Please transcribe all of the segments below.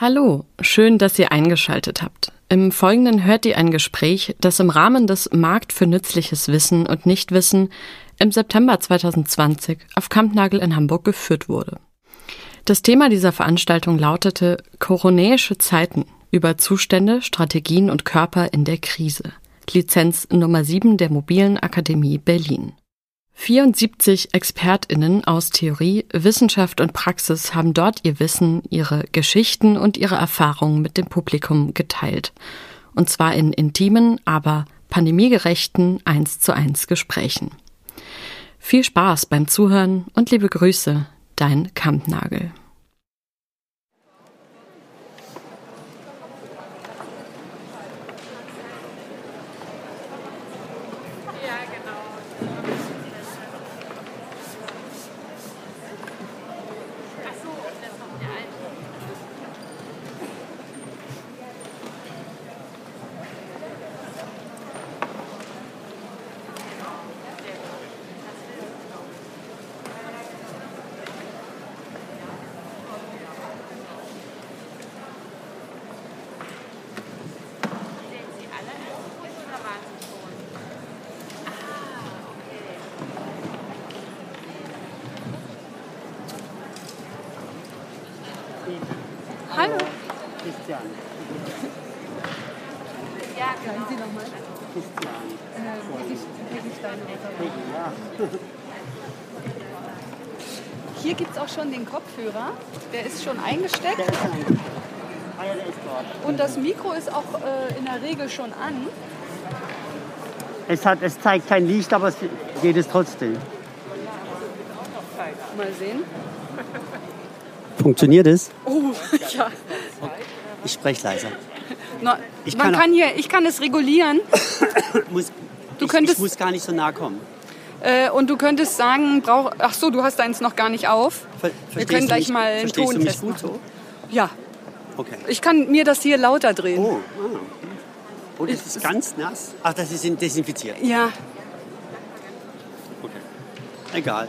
Hallo, schön, dass ihr eingeschaltet habt. Im Folgenden hört ihr ein Gespräch, das im Rahmen des Markt für nützliches Wissen und Nichtwissen im September 2020 auf Kampnagel in Hamburg geführt wurde. Das Thema dieser Veranstaltung lautete Koronäische Zeiten über Zustände, Strategien und Körper in der Krise. Lizenz Nummer 7 der Mobilen Akademie Berlin. 74 ExpertInnen aus Theorie, Wissenschaft und Praxis haben dort ihr Wissen, ihre Geschichten und ihre Erfahrungen mit dem Publikum geteilt. Und zwar in intimen, aber pandemiegerechten 1 zu 1 Gesprächen. Viel Spaß beim Zuhören und liebe Grüße, dein Kampnagel. Christian. Ja, Sagen Sie nochmal. Christian. Äh, Peggy, Peggy Steiner. Peggy, ja. Hier gibt es auch schon den Kopfhörer. Der ist schon eingesteckt. Der ist ein. Ah ja, der ist dort. Und das Mikro ist auch äh, in der Regel schon an. Es, hat, es zeigt kein Licht, aber es geht es trotzdem. Mal sehen. Funktioniert es? Ich spreche leiser. Na, Ich man kann kann hier, ich kann es regulieren Muss, Du ich, könntest- ich muss gar nicht so nah kommen. äh, und du könntest sagen, brauch, ach so, du hast deins noch gar nicht auf. Ver Wir können gleich mich, mal einen gut machen. so? Ja, Okay. ich kann mir das hier lauter drehen. Oh, ah. oh das ist ganz nass. Ach, das ist desinfiziert. Ja, Okay. Egal.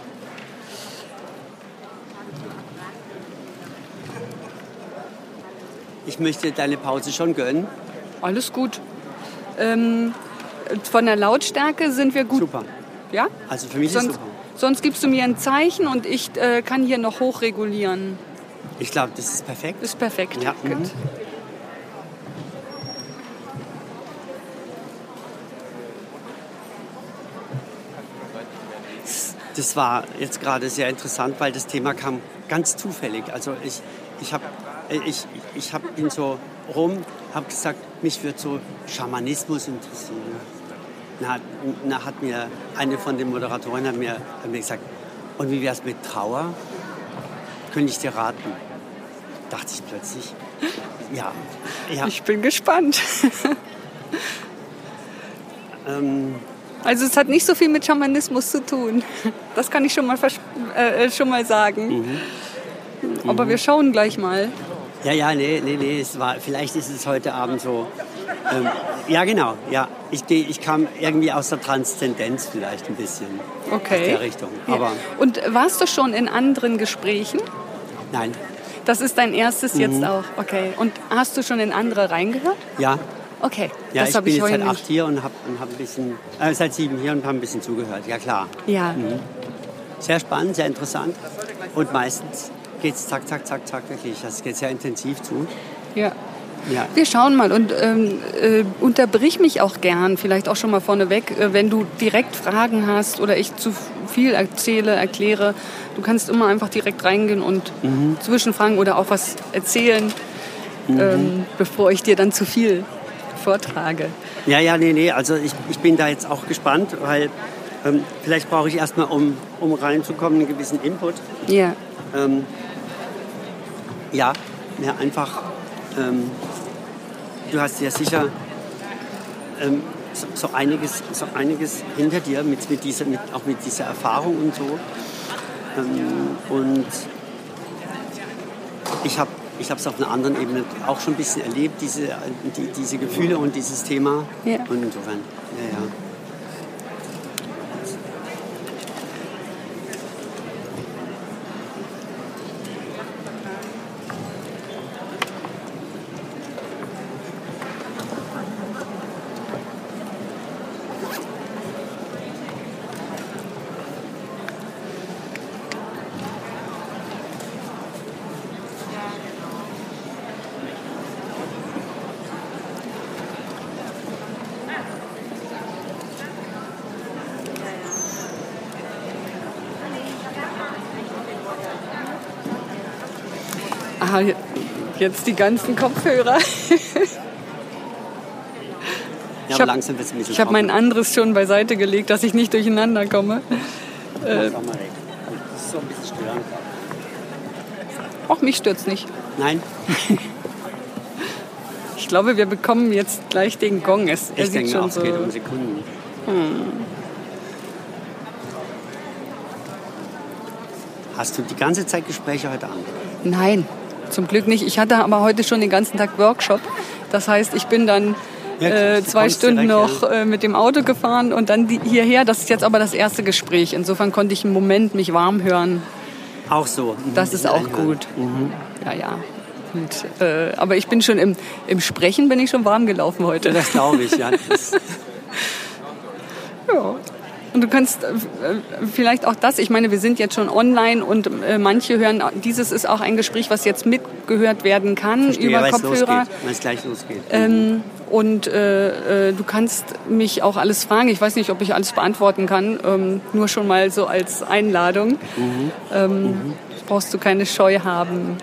Ich möchte deine Pause schon gönnen. alles gut. Ähm, von der Lautstärke sind wir gut. Super. Ja? Also für mich ist Sonst, super. sonst gibst du mir ein Zeichen und ich äh, kann hier noch hochregulieren. Ich glaube, das ist perfekt. Ist perfekt. Ja, Gut. mhm. Das war jetzt gerade sehr interessant, weil das Thema kam ganz zufällig. Also ich, ich, hab, ich, ich hab, bin so rum, habe gesagt, mich würde so Schamanismus interessieren. Na, na hat mir eine von den Moderatoren hat mir, hat mir gesagt, und wie wäre es mit Trauer? Könnte ich dir raten? Dachte ich plötzlich. Ja, ja. Ich bin gespannt. Ähm, Also es hat nicht so viel mit Schamanismus zu tun. Das kann ich schon mal, äh, äh, schon mal sagen. Mhm. Aber wir schauen gleich mal. Ja, ja, nee, nee, nee, es war, vielleicht ist es heute Abend so. Ähm, ja, genau, ja. Ich, geh- ich kam irgendwie aus der Transzendenz vielleicht ein bisschen. Okay. Aus der Richtung. Ja. Aber Und warst du schon in anderen Gesprächen? nein, Das ist dein erstes Mhm. jetzt auch. Okay. Und hast du schon in andere reingehört? ja. Okay. Ja, das ich habe bin ich jetzt heute seit acht hier und habe und hab ein bisschen, äh, seit sieben hier und habe ein bisschen zugehört. Ja, klar. Ja. Sehr spannend, sehr interessant. Und meistens geht es zack, zack, zack, zack, wirklich. Das geht sehr intensiv zu. ja. Ja. Wir schauen mal und ähm, äh, unterbrich mich auch gern, vielleicht auch schon mal vorneweg, äh, wenn du direkt Fragen hast oder ich zu viel erzähle, erkläre. Du kannst immer einfach direkt reingehen und Mhm. zwischenfragen oder auch was erzählen, Mhm. ähm, bevor ich dir dann zu viel vortrage. Ja, ja, nee, nee. Also ich, ich bin da jetzt auch gespannt, weil ähm, vielleicht brauche ich erstmal, um, um reinzukommen, einen gewissen Input. Ja. Ähm, ja, ja, einfach. Ähm, du hast ja sicher ähm, so, so, einiges, so einiges hinter dir, mit, mit dieser, mit, auch mit dieser Erfahrung und so. Ähm, und ich habe ich es auf einer anderen Ebene auch schon ein bisschen erlebt, diese, die, diese Gefühle und dieses Thema. Ja. Und insofern, ja, ja. Ah, jetzt die ganzen Kopfhörer. Ja, Ich aber hab- es habe mein anderes schon beiseite gelegt, dass ich nicht durcheinander komme. trocken. Mach doch mal weg. Das ist so ein bisschen störend. Auch mich stört's nicht. Nein, Ich glaube, wir bekommen jetzt gleich den Gong. Es, ich sieht denke schon auch, es so. geht um Sekunden. Hast du die ganze Zeit Gespräche heute Abend? Nein, zum Glück nicht. Ich hatte aber heute schon den ganzen Tag Workshop. Das heißt, ich bin dann äh, zwei Stunden noch äh, mit dem Auto gefahren und dann die, hierher. Das ist jetzt aber das erste Gespräch. Insofern konnte ich einen Moment mich warm hören. Auch so. Mhm. Das ist auch gut. Ja, ja. Und, äh, aber ich bin schon im, im Sprechen bin ich schon warm gelaufen heute. Das glaube ich, Ja. Und du kannst äh, vielleicht auch das, ich meine, wir sind jetzt schon online und äh, manche hören, dieses ist auch ein Gespräch, was jetzt mitgehört werden kann verstehe, über Kopfhörer. losgeht. Weil es gleich losgeht. Ähm, und äh, äh, du kannst mich auch alles fragen. Ich weiß nicht, ob ich alles beantworten kann. Ähm, nur schon mal so als Einladung. Ähm, Brauchst du keine Scheu haben,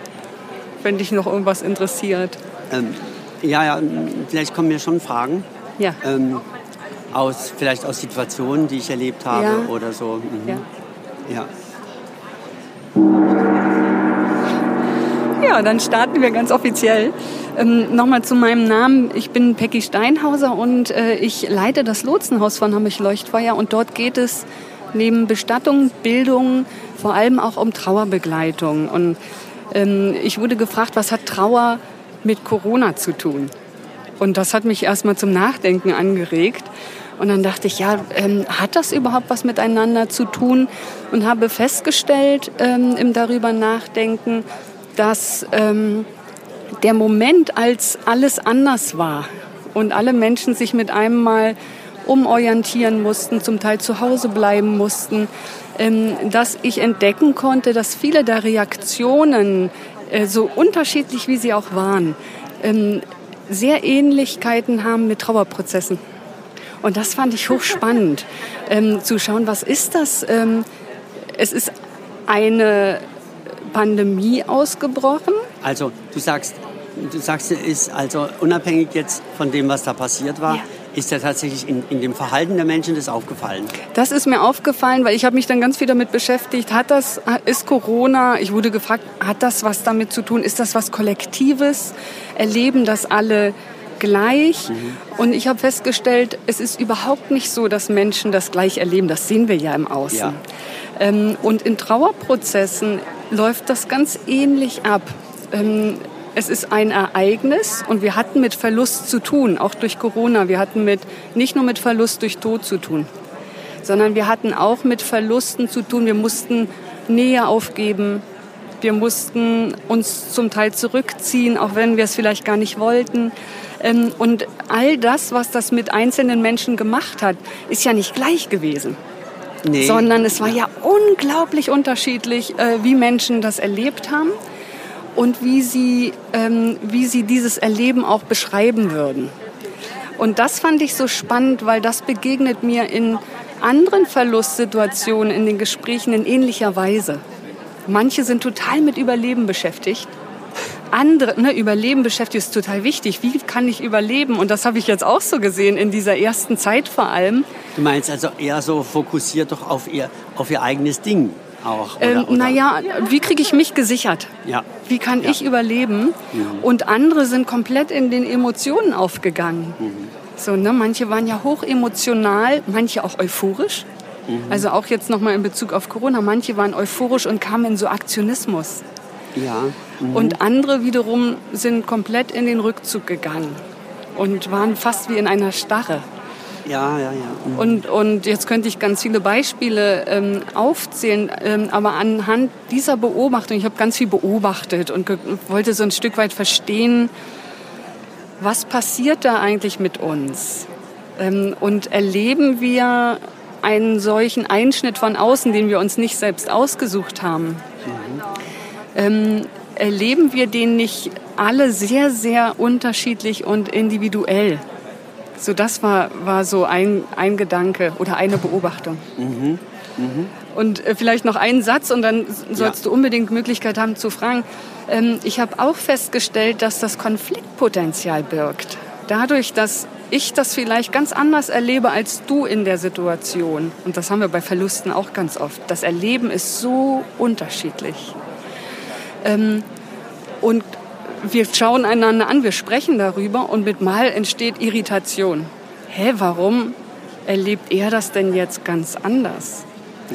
wenn dich noch irgendwas interessiert. Ähm, ja, ja, vielleicht kommen mir schon Fragen. Ja. Aus, vielleicht aus Situationen, die ich erlebt habe Ja. oder so. Mhm. Ja. Ja. Ja, dann starten wir ganz offiziell. Ähm, Nochmal zu meinem Namen. Ich bin Peggy Steinhauser und äh, ich leite das Lotsenhaus von Hamburg Leuchtfeuer und dort geht es neben Bestattung, Bildung vor allem auch um Trauerbegleitung. Und ähm, ich wurde gefragt, was hat Trauer mit Corona zu tun? Und das hat mich erstmal zum Nachdenken angeregt. Und dann dachte ich, ja, ähm, hat das überhaupt was miteinander zu tun? Und habe festgestellt ähm, im darüber nachdenken, dass ähm, der Moment, als alles anders war und alle Menschen sich mit einem Mal umorientieren mussten, zum Teil zu Hause bleiben mussten, ähm, dass ich entdecken konnte, dass viele der Reaktionen, äh, so unterschiedlich wie sie auch waren, ähm, sehr Ähnlichkeiten haben mit Trauerprozessen. Und das fand ich hochspannend, ähm, zu schauen, was ist das? Ähm, es ist eine Pandemie ausgebrochen. Also du sagst, du sagst, es ist also unabhängig jetzt von dem, was da passiert war, Ja. ist ja tatsächlich in, in dem Verhalten der Menschen das aufgefallen. Das ist mir aufgefallen, weil ich habe mich dann ganz viel damit beschäftigt. Hat das, ist Corona, ich wurde gefragt, hat das was damit zu tun? Ist das was Kollektives? Erleben das alle gleich? Und ich habe festgestellt, es ist überhaupt nicht so, dass Menschen das gleich erleben. Das sehen wir ja im Außen. Ja. Ähm, und in Trauerprozessen läuft das ganz ähnlich ab. Ähm, es ist ein Ereignis und wir hatten mit Verlust zu tun, auch durch Corona. Wir hatten mit, nicht nur mit Verlust durch Tod zu tun, sondern wir hatten auch mit Verlusten zu tun. Wir mussten Nähe aufgeben. Wir mussten uns zum Teil zurückziehen, auch wenn wir es vielleicht gar nicht wollten. Ähm, Und all das, was das mit einzelnen Menschen gemacht hat, ist ja nicht gleich gewesen Nee. sondern es war ja unglaublich unterschiedlich, äh, wie Menschen das erlebt haben und wie sie, ähm, wie sie dieses Erleben auch beschreiben würden. Und das fand ich so spannend, weil das begegnet mir in anderen Verlustsituationen, in den Gesprächen in ähnlicher Weise. Manche sind total mit Überleben beschäftigt. Andere, ne, Überleben beschäftigt ist total wichtig. Wie kann ich überleben? Und das habe ich jetzt auch so gesehen in dieser ersten Zeit vor allem. Du meinst also eher so fokussiert doch auf ihr, auf ihr eigenes Ding auch. Oder, Ähm, oder? naja, wie kriege ich mich gesichert? Ja. Wie kann Ja. ich überleben? Und andere sind komplett in den Emotionen aufgegangen. So, ne? Manche waren ja hoch emotional, manche auch euphorisch. Also auch jetzt nochmal in Bezug auf Corona. Manche waren euphorisch und kamen in so Aktionismus. Ja. Und andere wiederum sind komplett in den Rückzug gegangen und waren fast wie in einer Starre. Ja, ja, ja. Mhm. Und, und jetzt könnte ich ganz viele Beispiele ähm, aufzählen, ähm, aber anhand dieser Beobachtung, ich habe ganz viel beobachtet und wollte so ein Stück weit verstehen, was passiert da eigentlich mit uns? Ähm, und erleben wir einen solchen Einschnitt von außen, den wir uns nicht selbst ausgesucht haben? Ähm, erleben wir den nicht alle sehr, sehr unterschiedlich und individuell? So, das war, war so ein, ein Gedanke oder eine Beobachtung. Und äh, vielleicht noch einen Satz und dann sollst Ja. du unbedingt Möglichkeit haben zu fragen. Ähm, ich habe auch festgestellt, dass das Konfliktpotenzial birgt. Dadurch, dass ich das vielleicht ganz anders erlebe als du in der Situation. Und das haben wir bei Verlusten auch ganz oft. Das Erleben ist so unterschiedlich. Ähm, und wir schauen einander an, wir sprechen darüber und mit Mal entsteht Irritation. Hä, warum erlebt er das denn jetzt ganz anders?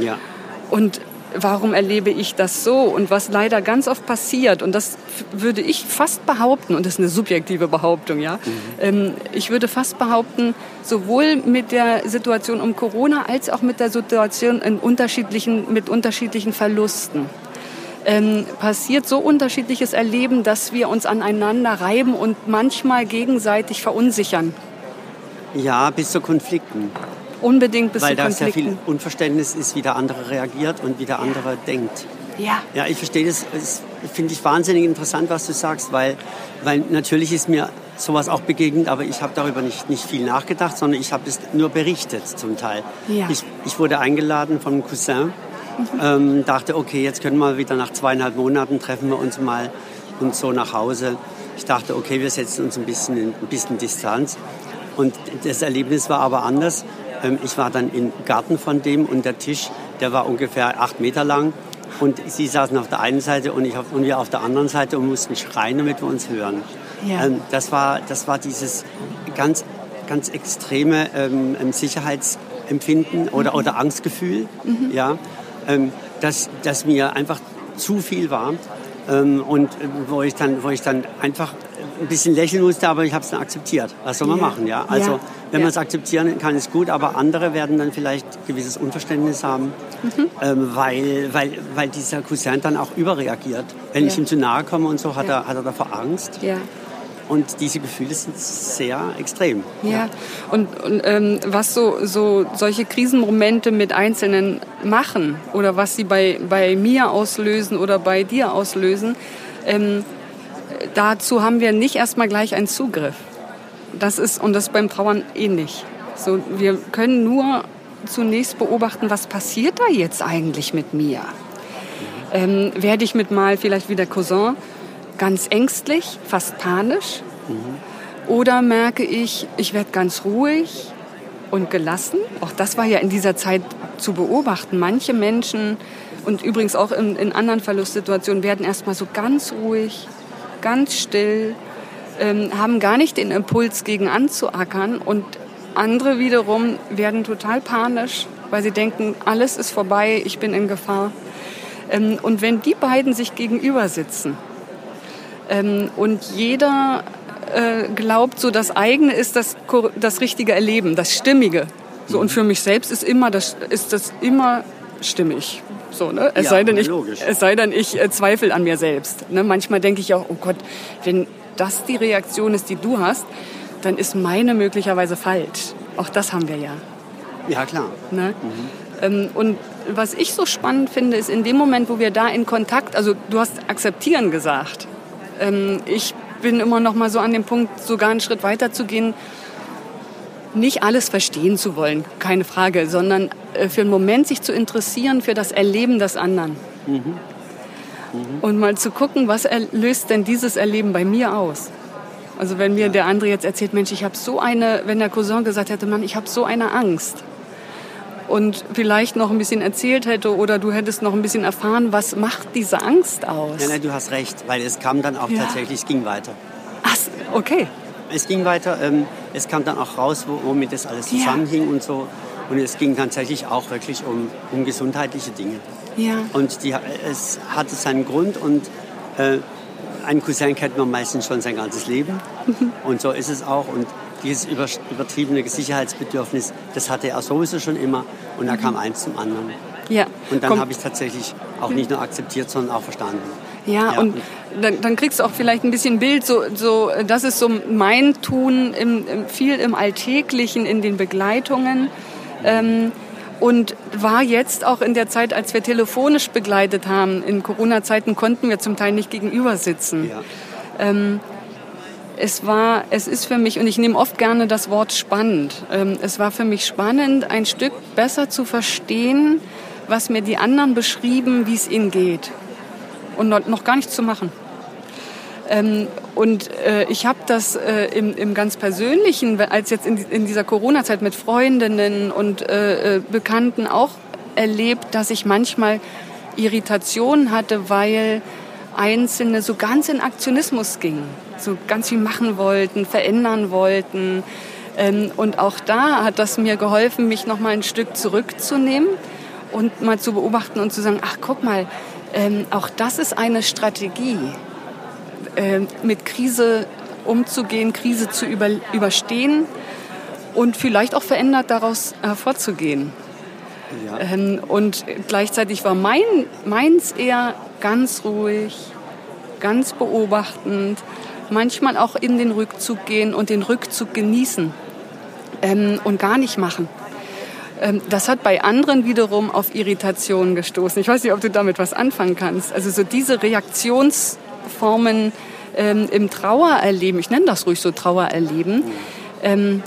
Ja. Und warum erlebe ich das so? Und was leider ganz oft passiert, und das würde ich fast behaupten, und das ist eine subjektive Behauptung, ja, mhm. ähm, ich würde fast behaupten, sowohl mit der Situation um Corona als auch mit der Situation in unterschiedlichen, mit unterschiedlichen Verlusten. Ähm, passiert so unterschiedliches Erleben, dass wir uns aneinander reiben und manchmal gegenseitig verunsichern. Ja, bis zu Konflikten unbedingt bis Weil da sehr viel Unverständnis ist, wie der andere reagiert und wie der andere ja. denkt. Ja. Ja, ich verstehe das. Das finde ich wahnsinnig interessant, was du sagst, weil, weil natürlich ist mir sowas auch begegnet, aber ich habe darüber nicht, nicht viel nachgedacht, sondern ich habe es nur berichtet zum Teil. Ja. Ich, ich wurde eingeladen von einem Cousin. Ähm, dachte, okay, jetzt können wir wieder nach zweieinhalb Monaten treffen wir uns mal und so nach Hause. Ich dachte, okay, wir setzen uns ein bisschen in ein bisschen Distanz. Und das Erlebnis war aber anders. Ähm, ich war dann im Garten von dem und der Tisch, der war ungefähr acht Meter lang. Und sie saßen auf der einen Seite und, ich auf, und wir auf der anderen Seite und mussten schreien, damit wir uns hören. Ja. Ähm, das, war, das war dieses ganz, ganz extreme ähm, Sicherheitsempfinden oder, mhm. oder Angstgefühl, mhm. ja, ähm, dass, dass mir einfach zu viel war. Ähm, und äh, wo ich, dann, wo ich dann einfach ein bisschen lächeln musste, aber ich habe es dann akzeptiert. Was soll man ja. machen, ja? Also, ja. wenn man es akzeptieren kann, ist gut, aber andere werden dann vielleicht gewisses Unverständnis haben, mhm. ähm, weil, weil, weil dieser Cousin dann auch überreagiert. Wenn ich ihm zu nahe komme und so, hat, er, hat er davor Angst. Und diese Gefühle sind sehr extrem. Ja, ja. und, und ähm, was so, so solche Krisenmomente mit Einzelnen machen oder was sie bei, bei mir auslösen oder bei dir auslösen, ähm, dazu haben wir nicht erstmal gleich einen Zugriff. Das ist, und das ist beim Trauern ähnlich. So, wir können nur zunächst beobachten, was passiert da jetzt eigentlich mit mir? Ähm, werde ich mit mal vielleicht wie der Cousin ganz ängstlich, fast panisch? Mhm. Oder merke ich, ich werde ganz ruhig und gelassen? Auch das war ja in dieser Zeit zu beobachten. Manche Menschen und übrigens auch in, in anderen Verlustsituationen werden erstmal so ganz ruhig, ganz still, ähm, haben gar nicht den Impuls, gegen anzuackern. Und andere wiederum werden total panisch, weil sie denken, alles ist vorbei, ich bin in Gefahr. Ähm, und wenn die beiden sich gegenüber sitzen ähm, und jeder äh, glaubt, so das eigene ist das, das richtige Erleben, das Stimmige. So, und für mich selbst ist, immer das, ist das immer stimmig. So, ne? es, ja, sei denn, ich, es sei denn, ich äh, zweifle an mir selbst. Ne? Manchmal denke ich auch, oh Gott, wenn das die Reaktion ist, die du hast, dann ist meine möglicherweise falsch. Auch das haben wir ja. Ja, klar. Ne? Mhm. Ähm, und was ich so spannend finde, ist in dem Moment, wo wir da in Kontakt, also du hast akzeptieren gesagt. Ähm, ich bin immer noch mal so an dem Punkt, sogar einen Schritt weiter zu gehen, nicht alles verstehen zu wollen, keine Frage, sondern äh, für einen Moment sich zu interessieren für das Erleben des anderen. Mhm. Mhm. Und mal zu gucken, was löst denn dieses Erleben bei mir aus? Also wenn mir der andere jetzt erzählt, Mensch, ich habe so eine, wenn der Cousin gesagt hätte, Mann, ich habe so eine Angst. Und vielleicht noch ein bisschen erzählt hätte oder du hättest noch ein bisschen erfahren, was macht diese Angst aus? Ja, nein, du hast recht, weil es kam dann auch ja. tatsächlich, es ging weiter. Ach, okay. Es ging weiter, ähm, es kam dann auch raus, womit das alles zusammenhing ja. und so. Und es ging tatsächlich auch wirklich um, um gesundheitliche Dinge. Ja. Und die, es hatte seinen Grund und äh, einen Cousin kennt man meistens schon sein ganzes Leben. und so ist es auch. Und dieses übertriebene Sicherheitsbedürfnis, das hatte er sowieso schon immer. Und da kam eins zum anderen. Ja. Und dann habe ich es tatsächlich auch nicht nur akzeptiert, sondern auch verstanden. Ja, ja. und dann, dann, kriegst du auch vielleicht ein bisschen Bild, so, so, das ist so mein Tun im, im viel im Alltäglichen, in den Begleitungen. Ähm, und war jetzt auch in der Zeit, als wir telefonisch begleitet haben, in Corona-Zeiten konnten wir zum Teil nicht gegenüber sitzen. Ja. Ähm, es war, es ist für mich, und ich nehme oft gerne das Wort spannend, ähm, es war für mich spannend, ein Stück besser zu verstehen, was mir die anderen beschrieben, wie es ihnen geht. Und noch gar nichts zu machen. Ähm, und äh, ich habe das äh, im, im ganz Persönlichen, als jetzt in, dieser Corona-Zeit mit Freundinnen und äh, Bekannten auch erlebt, dass ich manchmal Irritationen hatte, weil Einzelne so ganz in Aktionismus gingen, so ganz viel machen wollten, verändern wollten. Ähm, und auch da hat das mir geholfen, mich noch mal ein Stück zurückzunehmen und mal zu beobachten und zu sagen, ach guck mal, ähm, auch das ist eine Strategie, äh, mit Krise umzugehen, Krise zu über, überstehen und vielleicht auch verändert daraus hervorzugehen. Ja. Ähm, und gleichzeitig war mein, meins eher ganz ruhig, ganz beobachtend, manchmal auch in den Rückzug gehen und den Rückzug genießen ähm, und gar nicht machen. Ähm, das hat bei anderen wiederum auf Irritationen gestoßen. Ich weiß nicht, ob du damit was anfangen kannst. Also so diese Reaktionsformen ähm, im Trauererleben, ich nenne das ruhig so Trauererleben, ähm,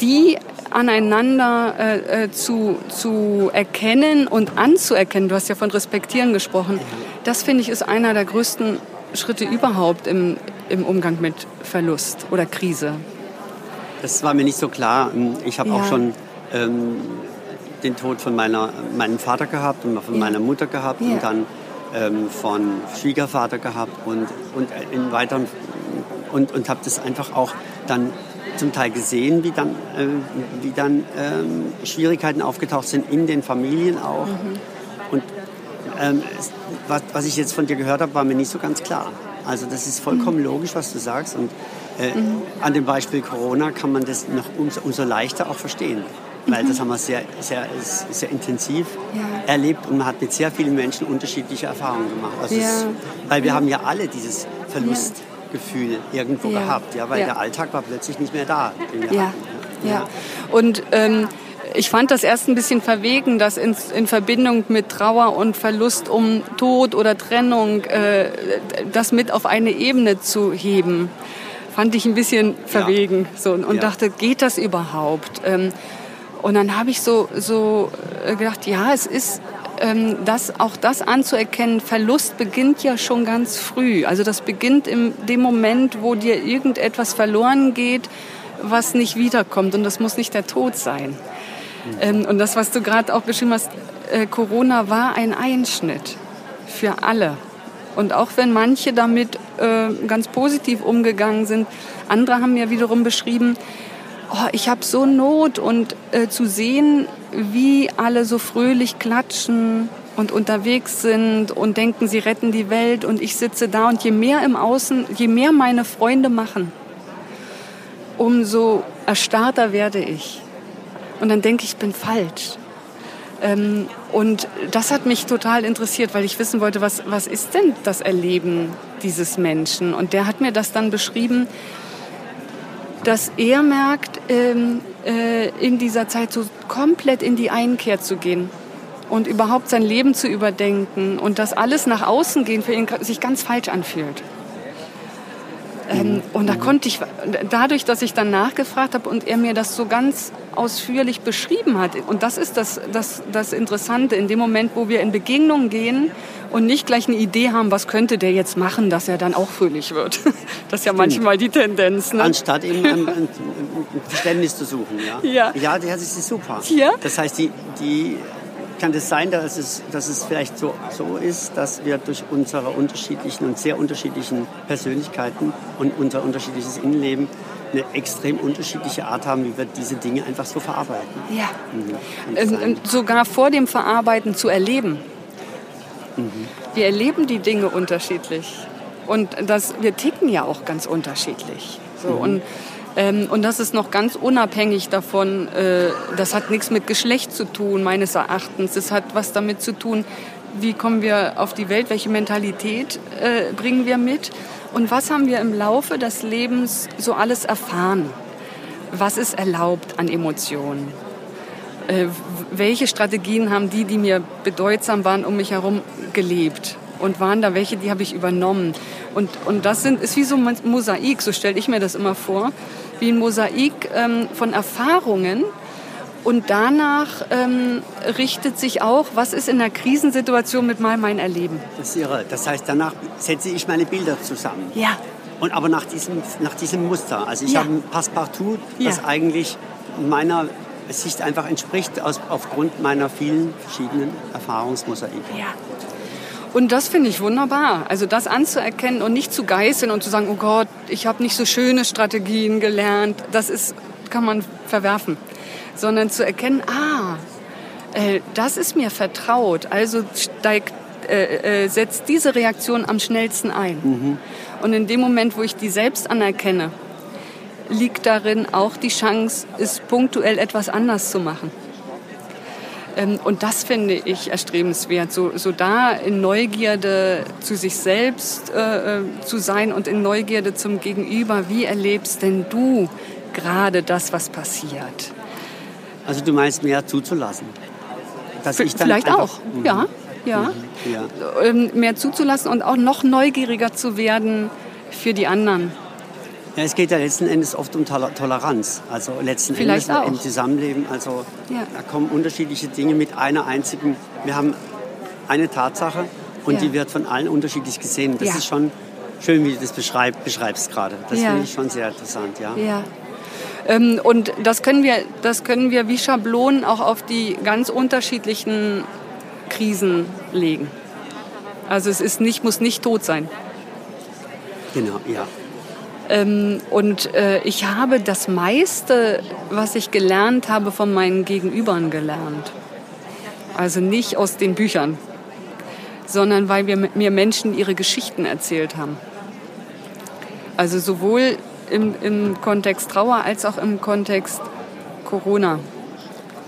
die aneinander äh, äh, zu, zu erkennen und anzuerkennen, du hast ja von Respektieren gesprochen, das finde ich ist einer der größten Schritte überhaupt im, im Umgang mit Verlust oder Krise. Das war mir nicht so klar. Ich habe ja. auch schon ähm, den Tod von meiner, meinem Vater gehabt und von ja. meiner Mutter gehabt ja. und dann ähm, von Schwiegervater gehabt und, und in weiteren und, und habe das einfach auch dann zum Teil gesehen, wie dann, äh, wie dann ähm, Schwierigkeiten aufgetaucht sind in den Familien auch. Mhm. Und ähm, was, was ich jetzt von dir gehört habe, war mir nicht so ganz klar. Also das ist vollkommen mhm. logisch, was du sagst. Und äh, mhm. an dem Beispiel Corona kann man das noch umso, umso leichter auch verstehen. Weil mhm. das haben wir sehr, sehr, sehr intensiv ja. erlebt und man hat mit sehr vielen Menschen unterschiedliche Erfahrungen gemacht. Also ja. es, weil wir haben ja alle dieses Verlustgefühl irgendwo gehabt, ja, weil der Alltag war plötzlich nicht mehr da. Ja. ja. Und ähm, ich fand das erst ein bisschen verwegen, das in, in, Verbindung mit Trauer und Verlust um Tod oder Trennung, äh, das mit auf eine Ebene zu heben fand ich ein bisschen verwegen ja. so, und ja. dachte, geht das überhaupt? Ähm, und dann habe ich so, so äh, gedacht, ja, es ist ähm, das, auch das anzuerkennen, Verlust beginnt ja schon ganz früh. Also das beginnt in dem Moment, wo dir irgendetwas verloren geht, was nicht wiederkommt. Und das muss nicht der Tod sein. Ähm, und das, was du gerade auch beschrieben hast, äh, Corona war ein Einschnitt für alle. Und auch wenn manche damit äh, ganz positiv umgegangen sind, andere haben ja wiederum beschrieben, oh, ich habe so Not und äh, zu sehen, wie alle so fröhlich klatschen und unterwegs sind und denken, sie retten die Welt und ich sitze da und je mehr im Außen, je mehr meine Freunde machen, umso erstarrter werde ich. Und dann denke ich, ich bin falsch. Ähm, und das hat mich total interessiert, weil ich wissen wollte, was, was ist denn das Erleben dieses Menschen? Und der hat mir das dann beschrieben, dass er merkt, ähm, äh, in dieser Zeit so komplett in die Einkehr zu gehen und überhaupt sein Leben zu überdenken und dass alles nach außen gehen für ihn sich ganz falsch anfühlt. Ähm, und da konnte ich, dadurch, dass ich dann nachgefragt habe und er mir das so ganz ausführlich beschrieben hat, und das ist das, das, das Interessante, in dem Moment, wo wir in Begegnungen gehen und nicht gleich eine Idee haben, was könnte der jetzt machen, dass er dann auch fröhlich wird. Das ist ja manchmal die Tendenz. Ne? Anstatt eben ein, ein, ein Verständnis zu suchen. Ja, ja. ja das ist super. Ja? Das heißt, die, die kann es sein, dass es, dass es vielleicht so, so ist, dass wir durch unsere unterschiedlichen und sehr unterschiedlichen Persönlichkeiten und unser unterschiedliches Innenleben eine extrem unterschiedliche Art haben, wie wir diese Dinge einfach so verarbeiten. Ja. Mhm. Ähm, sogar vor dem Verarbeiten zu erleben. Mhm. Wir erleben die Dinge unterschiedlich. Und das, wir ticken ja auch ganz unterschiedlich. So, mhm. und ähm, und das ist noch ganz unabhängig davon, äh, das hat nichts mit Geschlecht zu tun, meines Erachtens. Es hat was damit zu tun, wie kommen wir auf die Welt, welche Mentalität äh, bringen wir mit und was haben wir im Laufe des Lebens so alles erfahren. Was ist erlaubt an Emotionen? Äh, welche Strategien haben die, die mir bedeutsam waren, um mich herum gelebt? Und waren da welche, die habe ich übernommen? Und, und das sind, ist wie so ein Mosaik, so stelle ich mir das immer vor wie ein Mosaik ähm, von Erfahrungen. Und danach ähm, richtet sich auch, was ist in der Krisensituation mit mal mein Erleben. Das ist irre. Das heißt, danach setze ich meine Bilder zusammen. Ja. Und aber nach diesem, nach diesem Muster. Also ich Ja. habe ein Passepartout, das Ja. eigentlich meiner Sicht einfach entspricht aus, aufgrund meiner vielen verschiedenen Erfahrungsmosaike. Ja. Und das finde ich wunderbar. Also das anzuerkennen und nicht zu geißeln und zu sagen, oh Gott, ich habe nicht so schöne Strategien gelernt. Das ist, kann man verwerfen. Sondern zu erkennen, ah, äh, das ist mir vertraut. Also steigt, äh, äh, setzt diese Reaktion am schnellsten ein. Und in dem Moment, wo ich die selbst anerkenne, liegt darin auch die Chance, es punktuell etwas anders zu machen. Ähm, Und das finde ich erstrebenswert, so, so da in Neugierde zu sich selbst äh, äh, zu sein und in Neugierde zum Gegenüber. Wie erlebst denn du gerade das, was passiert? Also du meinst mehr zuzulassen. Dass ich dann Vielleicht einfach- auch, ja, ja. ja. Ähm, Mehr zuzulassen und auch noch neugieriger zu werden für die anderen. Ja, es geht ja letzten Endes oft um Tol- Toleranz. Also letzten Vielleicht Endes auch. im Zusammenleben. Also Ja. da kommen unterschiedliche Dinge mit einer einzigen. Wir haben eine Tatsache und Ja. die wird von allen unterschiedlich gesehen. Das ist schon schön, wie du das beschreib, beschreibst gerade. Das finde ich schon sehr interessant, ja. Ähm, und das können, wir, das können wir wie Schablonen auch auf die ganz unterschiedlichen Krisen legen. Also es ist nicht, muss nicht tot sein. Genau, ja. Ähm, und äh, ich habe das meiste, was ich gelernt habe, von meinen Gegenübern gelernt. Also nicht aus den Büchern, sondern weil wir, mir Menschen ihre Geschichten erzählt haben. Also sowohl im, im Kontext Trauer als auch im Kontext Corona.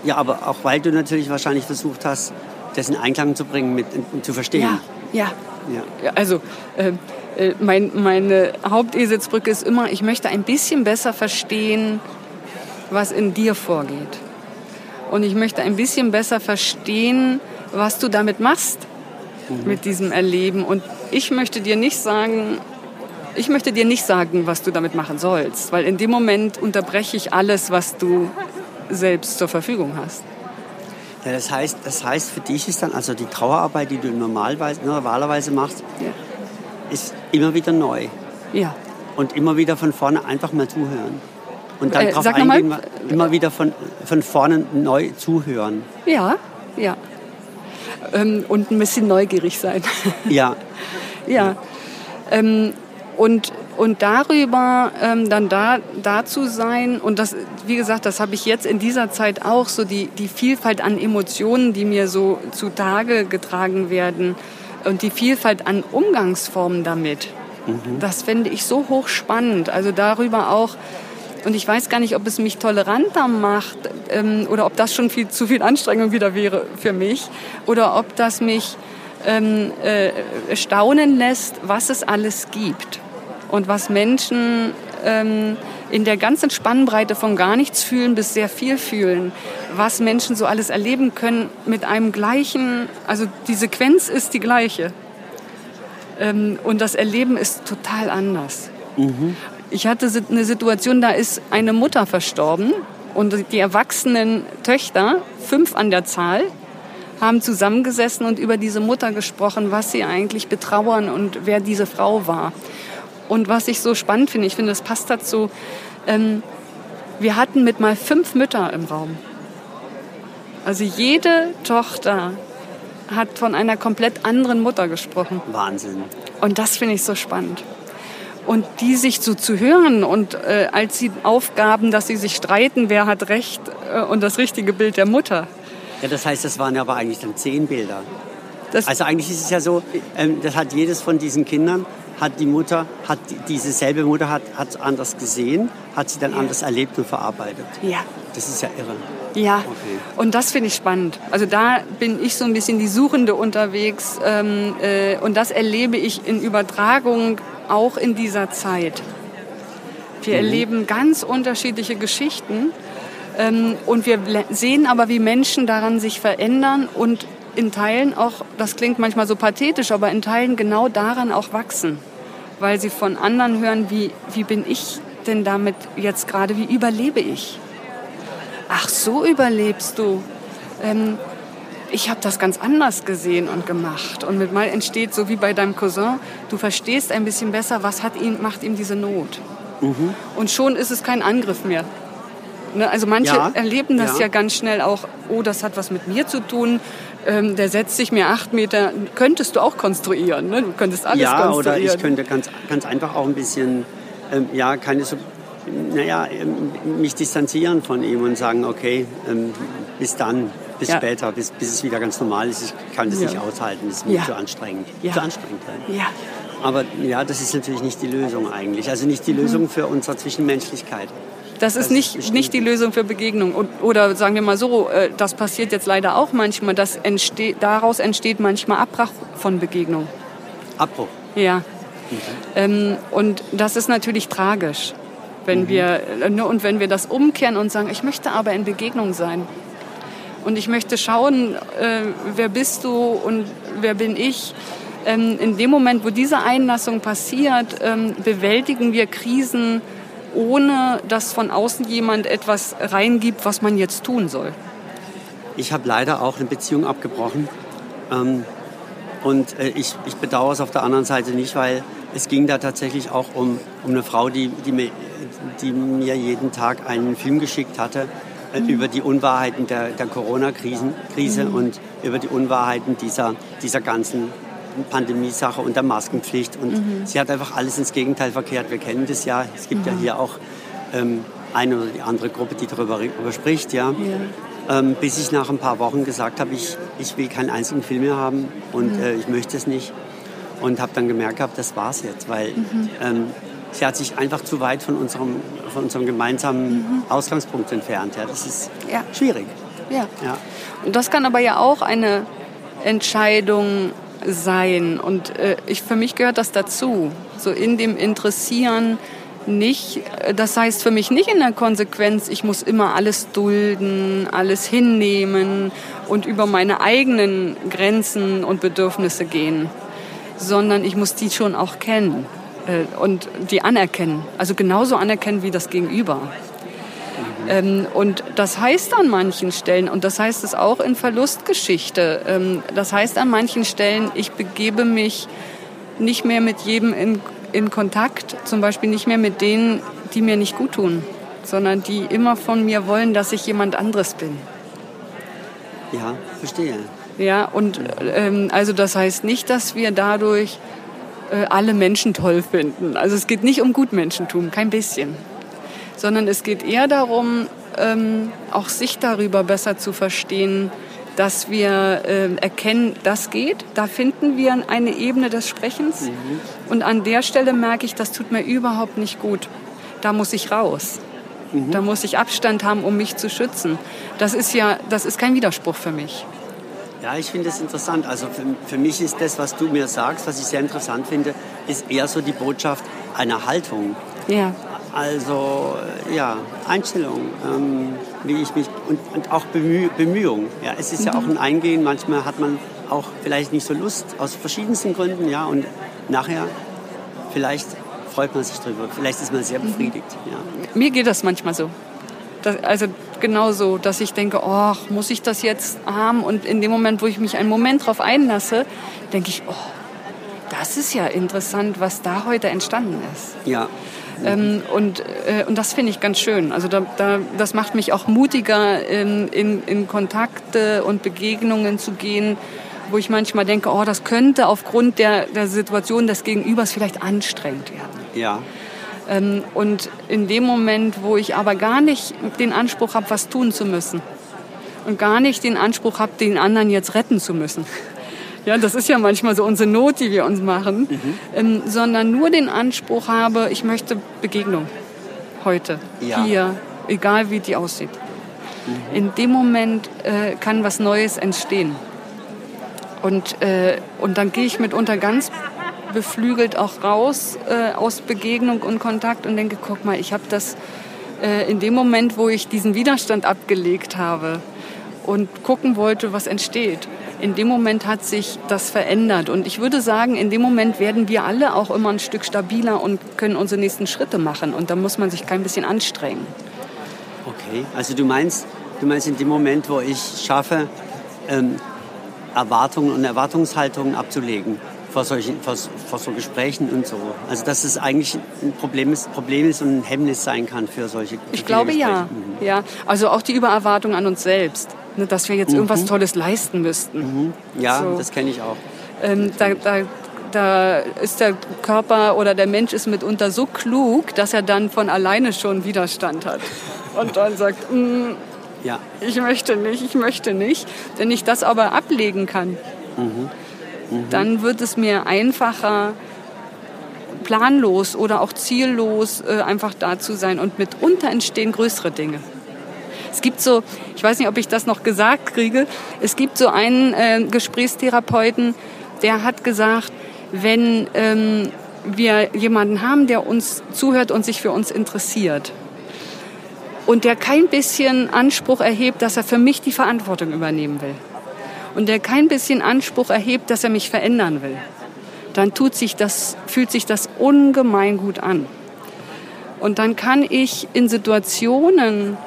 Ja, aber auch weil du natürlich wahrscheinlich versucht hast, das in Einklang zu bringen, mit zu verstehen. ja. Ja. Ja, also äh, äh, mein, meine Haupteselsbrücke ist immer, ich möchte ein bisschen besser verstehen, was in dir vorgeht. Und ich möchte ein bisschen besser verstehen, was du damit machst, mit diesem Erleben. Und ich möchte dir nicht sagen, ich möchte dir nicht sagen, was du damit machen sollst, weil in dem Moment unterbreche ich alles, was du selbst zur Verfügung hast. Ja, das heißt, das heißt, für dich ist dann also die Trauerarbeit, die du normalerweise, normalerweise machst, Ja. ist immer wieder neu. Ja. Und immer wieder von vorne einfach mal zuhören. Und dann Äh, drauf noch mal. eingehen, immer wieder von, von vorne neu zuhören. Ja, ja. Ähm, und ein bisschen neugierig sein. Ja, ja. Ähm, und, und darüber ähm, dann da, da zu sein, und das, wie gesagt, das habe ich jetzt in dieser Zeit auch, so die, die Vielfalt an Emotionen, die mir so zutage getragen werden und die Vielfalt an Umgangsformen damit, das fände ich so hochspannend. Also darüber auch, und ich weiß gar nicht, ob es mich toleranter macht ähm, oder ob das schon viel zu viel Anstrengung wieder wäre für mich oder ob das mich ähm, äh, staunen lässt, was es alles gibt und was Menschen ähm, in der ganzen Spannbreite von gar nichts fühlen bis sehr viel fühlen, was Menschen so alles erleben können mit einem gleichen, also die Sequenz ist die gleiche ähm, und das Erleben ist total anders. Ich hatte eine Situation, da ist eine Mutter verstorben und die erwachsenen Töchter, fünf an der Zahl, haben zusammengesessen und über diese Mutter gesprochen, was sie eigentlich betrauern und wer diese Frau war. Und was ich so spannend finde, ich finde, das passt dazu, ähm, wir hatten mit mal fünf Mütter im Raum. Also jede Tochter hat von einer komplett anderen Mutter gesprochen. Wahnsinn. Und das finde ich so spannend. Und die sich so zu hören und äh, als sie aufgaben, dass sie sich streiten, wer hat recht äh, und das richtige Bild der Mutter. Ja, das heißt, das waren ja aber eigentlich dann zehn Bilder. Das, Also eigentlich ist es ja so, ähm, das hat jedes von diesen Kindern, hat die Mutter, hat die- diese selbe Mutter hat es anders gesehen, hat sie dann anders erlebt und verarbeitet. ja, Das ist ja irre. ja. Okay. Und das finde ich spannend. Also da bin ich so ein bisschen die Suchende unterwegs ähm, äh, und das erlebe ich in Übertragung auch in dieser Zeit. Wir erleben ganz unterschiedliche Geschichten ähm, und wir sehen aber, wie Menschen daran sich verändern und in Teilen auch, das klingt manchmal so pathetisch, aber in Teilen genau daran auch wachsen, weil sie von anderen hören, wie, wie bin ich denn damit jetzt gerade, wie überlebe ich? ach so überlebst du. Ähm, ich habe das ganz anders gesehen und gemacht. Und mit mal entsteht, so wie bei deinem Cousin, du verstehst ein bisschen besser, was hat ihn, macht ihm diese Not. Mhm. Und schon ist es kein Angriff mehr. Ne? Also manche ja, erleben das ja. ja. ganz schnell auch, oh, das hat was mit mir zu tun. Ähm, der setzt sich mir acht Meter, könntest du auch konstruieren. Ne? Du könntest alles ja, konstruieren. Ja, oder ich könnte ganz, ganz einfach auch ein bisschen, ähm, ja, keine so, naja, ähm, mich distanzieren von ihm und sagen, okay, ähm, bis dann, bis ja. später, bis, bis es wieder ganz normal ist. Ich kann das nicht aushalten, das ist mir zu anstrengend. Zu anstrengend. Ja. Aber ja, das ist natürlich nicht die Lösung eigentlich. Also nicht die mhm. Lösung für unsere Zwischenmenschlichkeit. Das ist nicht, nicht die Lösung für Begegnung. Oder sagen wir mal so, äh, das passiert jetzt leider auch manchmal, dass entsteht, daraus entsteht manchmal Abbruch von Begegnung. Abbruch? Ja. Mhm. Ähm, und das ist natürlich tragisch. Wenn mhm. wir, äh, ne, und wenn wir das umkehren und sagen, ich möchte aber in Begegnung sein. Und ich möchte schauen, äh, wer bist du und wer bin ich. Ähm, in dem Moment, wo diese Einlassung passiert, ähm, bewältigen wir Krisen ohne dass von außen jemand etwas reingibt, was man jetzt tun soll. Ich habe leider auch eine Beziehung abgebrochen. Ähm, und äh, ich, ich bedauere es auf der anderen Seite nicht, weil es ging da tatsächlich auch um, um eine Frau, die, die, mir, die mir jeden Tag einen Film geschickt hatte äh, mhm. über die Unwahrheiten der, der Corona-Krise mhm. und über die Unwahrheiten dieser, dieser ganzen Pandemiesache und der Maskenpflicht. Und mhm. sie hat einfach alles ins Gegenteil verkehrt. Wir kennen das ja. Es gibt mhm. ja hier auch ähm, eine oder die andere Gruppe, die darüber, darüber spricht. Ja. ja. Ähm, bis ich nach ein paar Wochen gesagt habe, ich, ich will keinen einzigen Film mehr haben und mhm. äh, ich möchte es nicht. Und habe dann gemerkt, gehabt, das war's jetzt, weil mhm. ähm, sie hat sich einfach zu weit von unserem, von unserem gemeinsamen mhm. Ausgangspunkt entfernt. Ja. Das ist ja. schwierig. Ja. ja. Und das kann aber ja auch eine Entscheidung sein. Und äh, ich, für mich gehört das dazu. So in dem Interessieren nicht, äh, das heißt für mich nicht in der Konsequenz, ich muss immer alles dulden, alles hinnehmen und über meine eigenen Grenzen und Bedürfnisse gehen, sondern ich muss die schon auch kennen äh, und die anerkennen. Also genauso anerkennen wie das Gegenüber. Ähm, und das heißt an manchen Stellen, und das heißt es auch in Verlustgeschichte, ähm, das heißt an manchen Stellen, ich begebe mich nicht mehr mit jedem in, in Kontakt, zum Beispiel nicht mehr mit denen, die mir nicht gut tun, sondern die immer von mir wollen, dass ich jemand anderes bin. Ja, verstehe. Ja, und ähm, also das heißt nicht, dass wir dadurch äh, alle Menschen toll finden. Also es geht nicht um Gutmenschentum, kein bisschen sondern es geht eher darum, ähm, auch sich darüber besser zu verstehen, dass wir äh, erkennen, das geht. Da finden wir eine Ebene des Sprechens. Mhm. Und an der Stelle merke ich, das tut mir überhaupt nicht gut. Da muss ich raus. Mhm. Da muss ich Abstand haben, um mich zu schützen. Das ist ja, das ist kein Widerspruch für mich. Ja, ich finde es interessant. Also für, für mich ist das, was du mir sagst, was ich sehr interessant finde, ist eher so die Botschaft einer Haltung. Ja. Also ja, Einstellung, ähm, wie ich mich und, und auch Bemüh, Bemühung. Ja, es ist mhm. ja auch ein Eingehen. Manchmal hat man auch vielleicht nicht so Lust aus verschiedensten Gründen, ja, und nachher vielleicht freut man sich drüber. Vielleicht ist man sehr mhm. befriedigt. Ja. Mir geht das manchmal so. Das, also genauso, dass ich denke, oh, muss ich das jetzt haben? Und in dem Moment, wo ich mich einen Moment darauf einlasse, denke ich, oh, das ist ja interessant, was da heute entstanden ist. Ja. Ähm, und, äh, und das finde ich ganz schön. Also da, da, das macht mich auch mutiger, in, in, in Kontakte und Begegnungen zu gehen, wo ich manchmal denke, oh, das könnte aufgrund der, der Situation des Gegenübers vielleicht anstrengend werden. Ja. Ähm, und in dem Moment, wo ich aber gar nicht den Anspruch habe, was tun zu müssen und gar nicht den Anspruch habe, den anderen jetzt retten zu müssen, ja, das ist ja manchmal so unsere Not, die wir uns machen, mhm. ähm, sondern nur den Anspruch habe, ich möchte Begegnung heute, ja. hier, egal wie die aussieht. Mhm. In dem Moment äh, kann was Neues entstehen. Und, äh, und dann gehe ich mitunter ganz beflügelt auch raus äh, aus Begegnung und Kontakt und denke, guck mal, ich habe das äh, in dem Moment, wo ich diesen Widerstand abgelegt habe und gucken wollte, was entsteht in dem Moment hat sich das verändert. Und ich würde sagen, in dem Moment werden wir alle auch immer ein Stück stabiler und können unsere nächsten Schritte machen. Und da muss man sich kein bisschen anstrengen. Okay, also du meinst, Du meinst in dem Moment, wo ich schaffe, ähm, Erwartungen und Erwartungshaltungen abzulegen vor, solchen, vor, vor, so Gesprächen und so. Also dass es eigentlich ein Problem ist, Problem ist und ein Hemmnis sein kann für solche Ich glaube Gespräche. ja. Mhm. ja. Also auch die Übererwartung an uns selbst, ne, dass wir jetzt mhm. irgendwas Tolles leisten müssten. Mhm. Ja, so. das kenne ich auch. Ähm, da, da, da ist der Körper oder der Mensch ist mitunter so klug, dass er dann von alleine schon Widerstand hat. Und dann sagt, mm, ja. ich möchte nicht, ich möchte nicht. Wenn ich das aber ablegen kann, mhm. Mhm. dann wird es mir einfacher, planlos oder auch ziellos äh, einfach da zu sein. Und mitunter entstehen größere Dinge. Es gibt so, ich weiß nicht, ob ich das noch gesagt kriege, es gibt so einen äh, Gesprächstherapeuten, der hat gesagt, wenn ähm, wir jemanden haben, der uns zuhört und sich für uns interessiert und der kein bisschen Anspruch erhebt, dass er für mich die Verantwortung übernehmen will und der kein bisschen Anspruch erhebt, dass er mich verändern will, dann tut sich das, fühlt sich das ungemein gut an. Und dann kann ich in Situationen,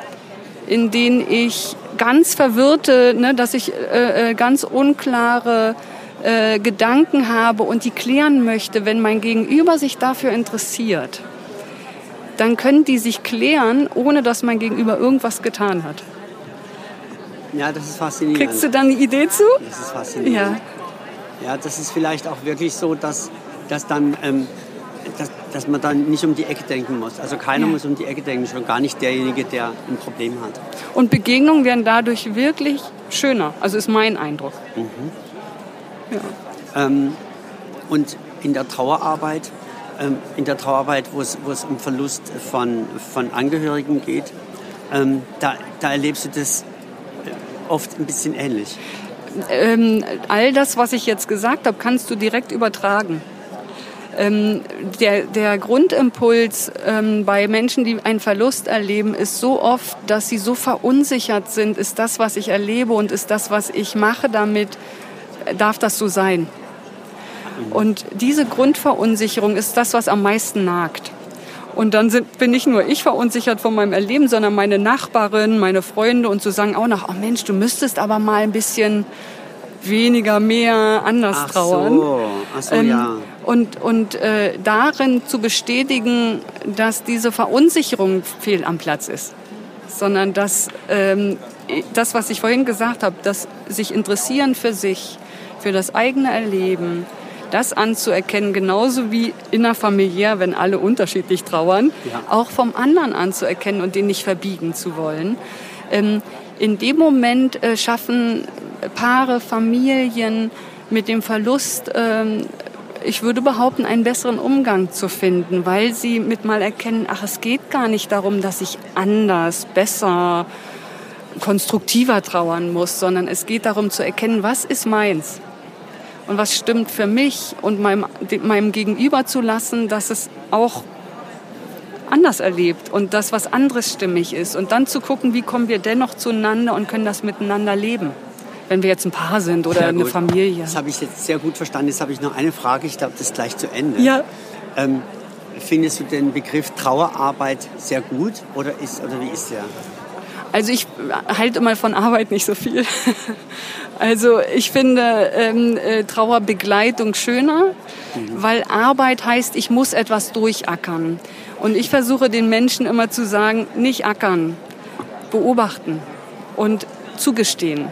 in denen ich ganz verwirrte, ne, dass ich äh, äh ganz unklare äh, Gedanken habe und die klären möchte, wenn mein Gegenüber sich dafür interessiert, dann können die sich klären, ohne dass mein Gegenüber irgendwas getan hat. Ja, das ist faszinierend. Kriegst du dann eine Idee zu? Das ist faszinierend. Ja, ja das ist vielleicht auch wirklich so, dass, dass dann... Ähm, dass, dass, man dann nicht um die Ecke denken muss. Also keiner muss um die Ecke denken, schon gar nicht derjenige, der ein Problem hat. Und Begegnungen werden dadurch wirklich schöner. Also ist mein Eindruck. Mhm. Ja. Ähm, und in der Trauerarbeit, ähm, in der Trauerarbeit, wo es, um Verlust von, von Angehörigen geht, ähm, da, da erlebst du das oft ein bisschen ähnlich. Ähm, all das, was ich jetzt gesagt habe, kannst du direkt übertragen. Ähm, der, der, Grundimpuls ähm, bei Menschen, die einen Verlust erleben, ist so oft, dass sie so verunsichert sind, ist das, was ich erlebe und ist das, was ich mache damit, darf das so sein? Und diese Grundverunsicherung ist das, was am meisten nagt. Und dann sind, bin nicht nur ich verunsichert von meinem Erleben, sondern meine Nachbarin, meine Freunde und so sagen auch noch, oh Mensch, du müsstest aber mal ein bisschen weniger, mehr, anders Ach trauern. So. Ach so, ähm, ja. Und, und äh, darin zu bestätigen, dass diese Verunsicherung fehl am Platz ist, sondern dass ähm, das, was ich vorhin gesagt habe, dass sich interessieren für sich, für das eigene Erleben, das anzuerkennen, genauso wie innerfamiliär, wenn alle unterschiedlich trauern, ja. auch vom anderen anzuerkennen und den nicht verbiegen zu wollen. Ähm, in dem Moment äh, schaffen Paare, Familien mit dem Verlust, ähm, ich würde behaupten, einen besseren Umgang zu finden, weil sie mit mal erkennen, ach, es geht gar nicht darum, dass ich anders, besser, konstruktiver trauern muss, sondern es geht darum zu erkennen, was ist meins und was stimmt für mich und meinem, meinem Gegenüber zu lassen, dass es auch anders erlebt und das, was anderes stimmig ist. Und dann zu gucken, wie kommen wir dennoch zueinander und können das miteinander leben. Wenn wir jetzt ein Paar sind oder eine Familie. Das habe ich jetzt sehr gut verstanden. Jetzt habe ich noch eine Frage. Ich glaube, das ist gleich zu Ende. Ja. Ähm, findest du den Begriff Trauerarbeit sehr gut oder, ist, oder wie ist der? Also ich halte mal von Arbeit nicht so viel. Also ich finde ähm, äh, Trauerbegleitung schöner, mhm. weil Arbeit heißt, ich muss etwas durchackern. Und ich versuche den Menschen immer zu sagen, nicht ackern, beobachten und zugestehen.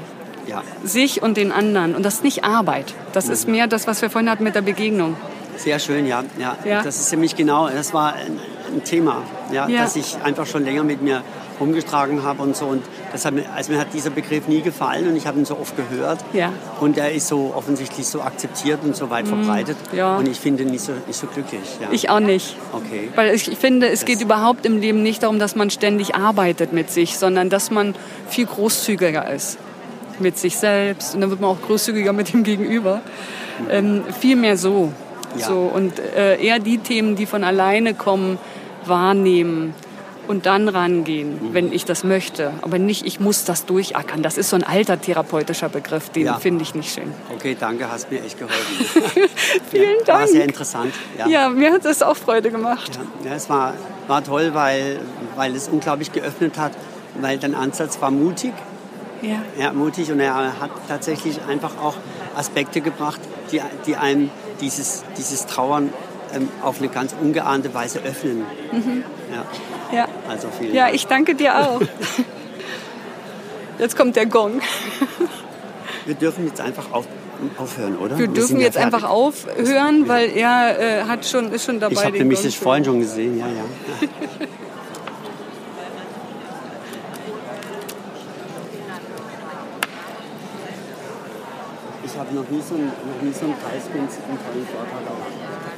Ja. Sich und den anderen. Und das ist nicht Arbeit. Das mhm. ist mehr das, was wir vorhin hatten mit der Begegnung. Sehr schön, ja. ja. ja. Das ist nämlich genau, das war ein, ein Thema, ja, ja, das ich einfach schon länger mit mir rumgetragen habe und so. Und deshalb, also mir hat dieser Begriff nie gefallen und ich habe ihn so oft gehört. Ja. Und er ist so offensichtlich so akzeptiert und so weit mhm. verbreitet. Ja. Und ich finde ihn nicht so, nicht so glücklich. Ja. Ich auch nicht. Okay. Weil ich finde, es das geht überhaupt im Leben nicht darum, dass man ständig arbeitet mit sich, sondern dass man viel großzügiger ist mit sich selbst. Und dann wird man auch großzügiger mit dem Gegenüber. Ähm, viel mehr so. Ja. so und äh, eher die Themen, die von alleine kommen, wahrnehmen und dann rangehen, mhm. wenn ich das möchte. Aber nicht, ich muss das durchackern. Das ist so ein alter therapeutischer Begriff, den ja. finde ich nicht schön. Okay, danke, hast mir echt geholfen. Vielen ja, Dank. War sehr interessant. Ja, ja mir hat es auch Freude gemacht. Ja, es war, war toll, weil, weil es unglaublich geöffnet hat, weil dein Ansatz war mutig. Ja. Ja, mutig und er hat tatsächlich einfach auch Aspekte gebracht, die, die einem dieses, dieses Trauern ähm, auf eine ganz ungeahnte Weise öffnen. Ja, Ja. also vielen ja, Dank. ich danke dir auch. Jetzt kommt der Gong. Wir dürfen jetzt einfach auf, aufhören, oder? Wir sind dürfen jetzt fertig. einfach aufhören, weil er äh, hat schon, ist schon dabei. Ich habe nämlich das vorhin schon gesehen, ja, ja. Ich habe noch nie so einen, noch nie so einen preisgünstigen tollen Vortrag auch.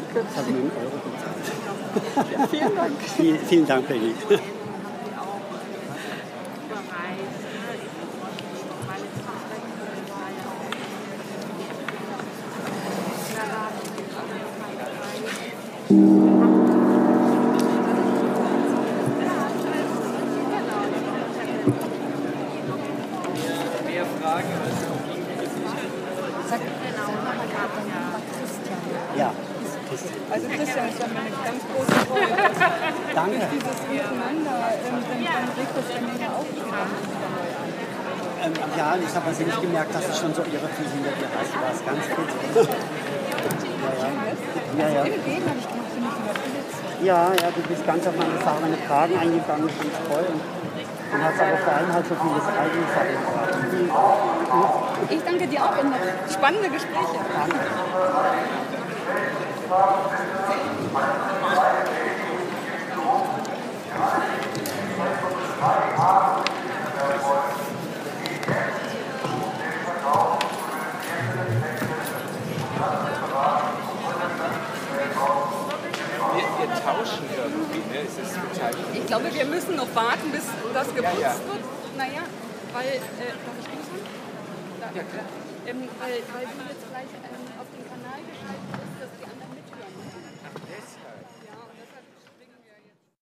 Ich habe nur einen Euro bezahlt. Vielen Dank. Vielen, vielen Dank, Peggy. Ja, Also Christian ist ja eine ganz große Freude. danke. Dieses Miteinander, ähm, dann, regt das mir auch wieder. Ähm, ja, ich habe also nicht gemerkt, dass ich schon so irre viel hinter dir hast. Du warst ganz gut. Ja, ja. Ja, ja, du bist ganz auf meine Sachen, meine Fragen eingegangen, ganz toll. Und dann hast aber vor allem halt so vieles gefragt. Ich danke dir auch und noch spannende Gespräche. Wir, wir tauschen irgendwie, ne? Es ist total Ich glaube, wir müssen noch warten, bis das geputzt ja. wird. Naja, weil, äh, darf ich grüßen? Da, ja, klar. Ähm, weil, weil du jetzt gleich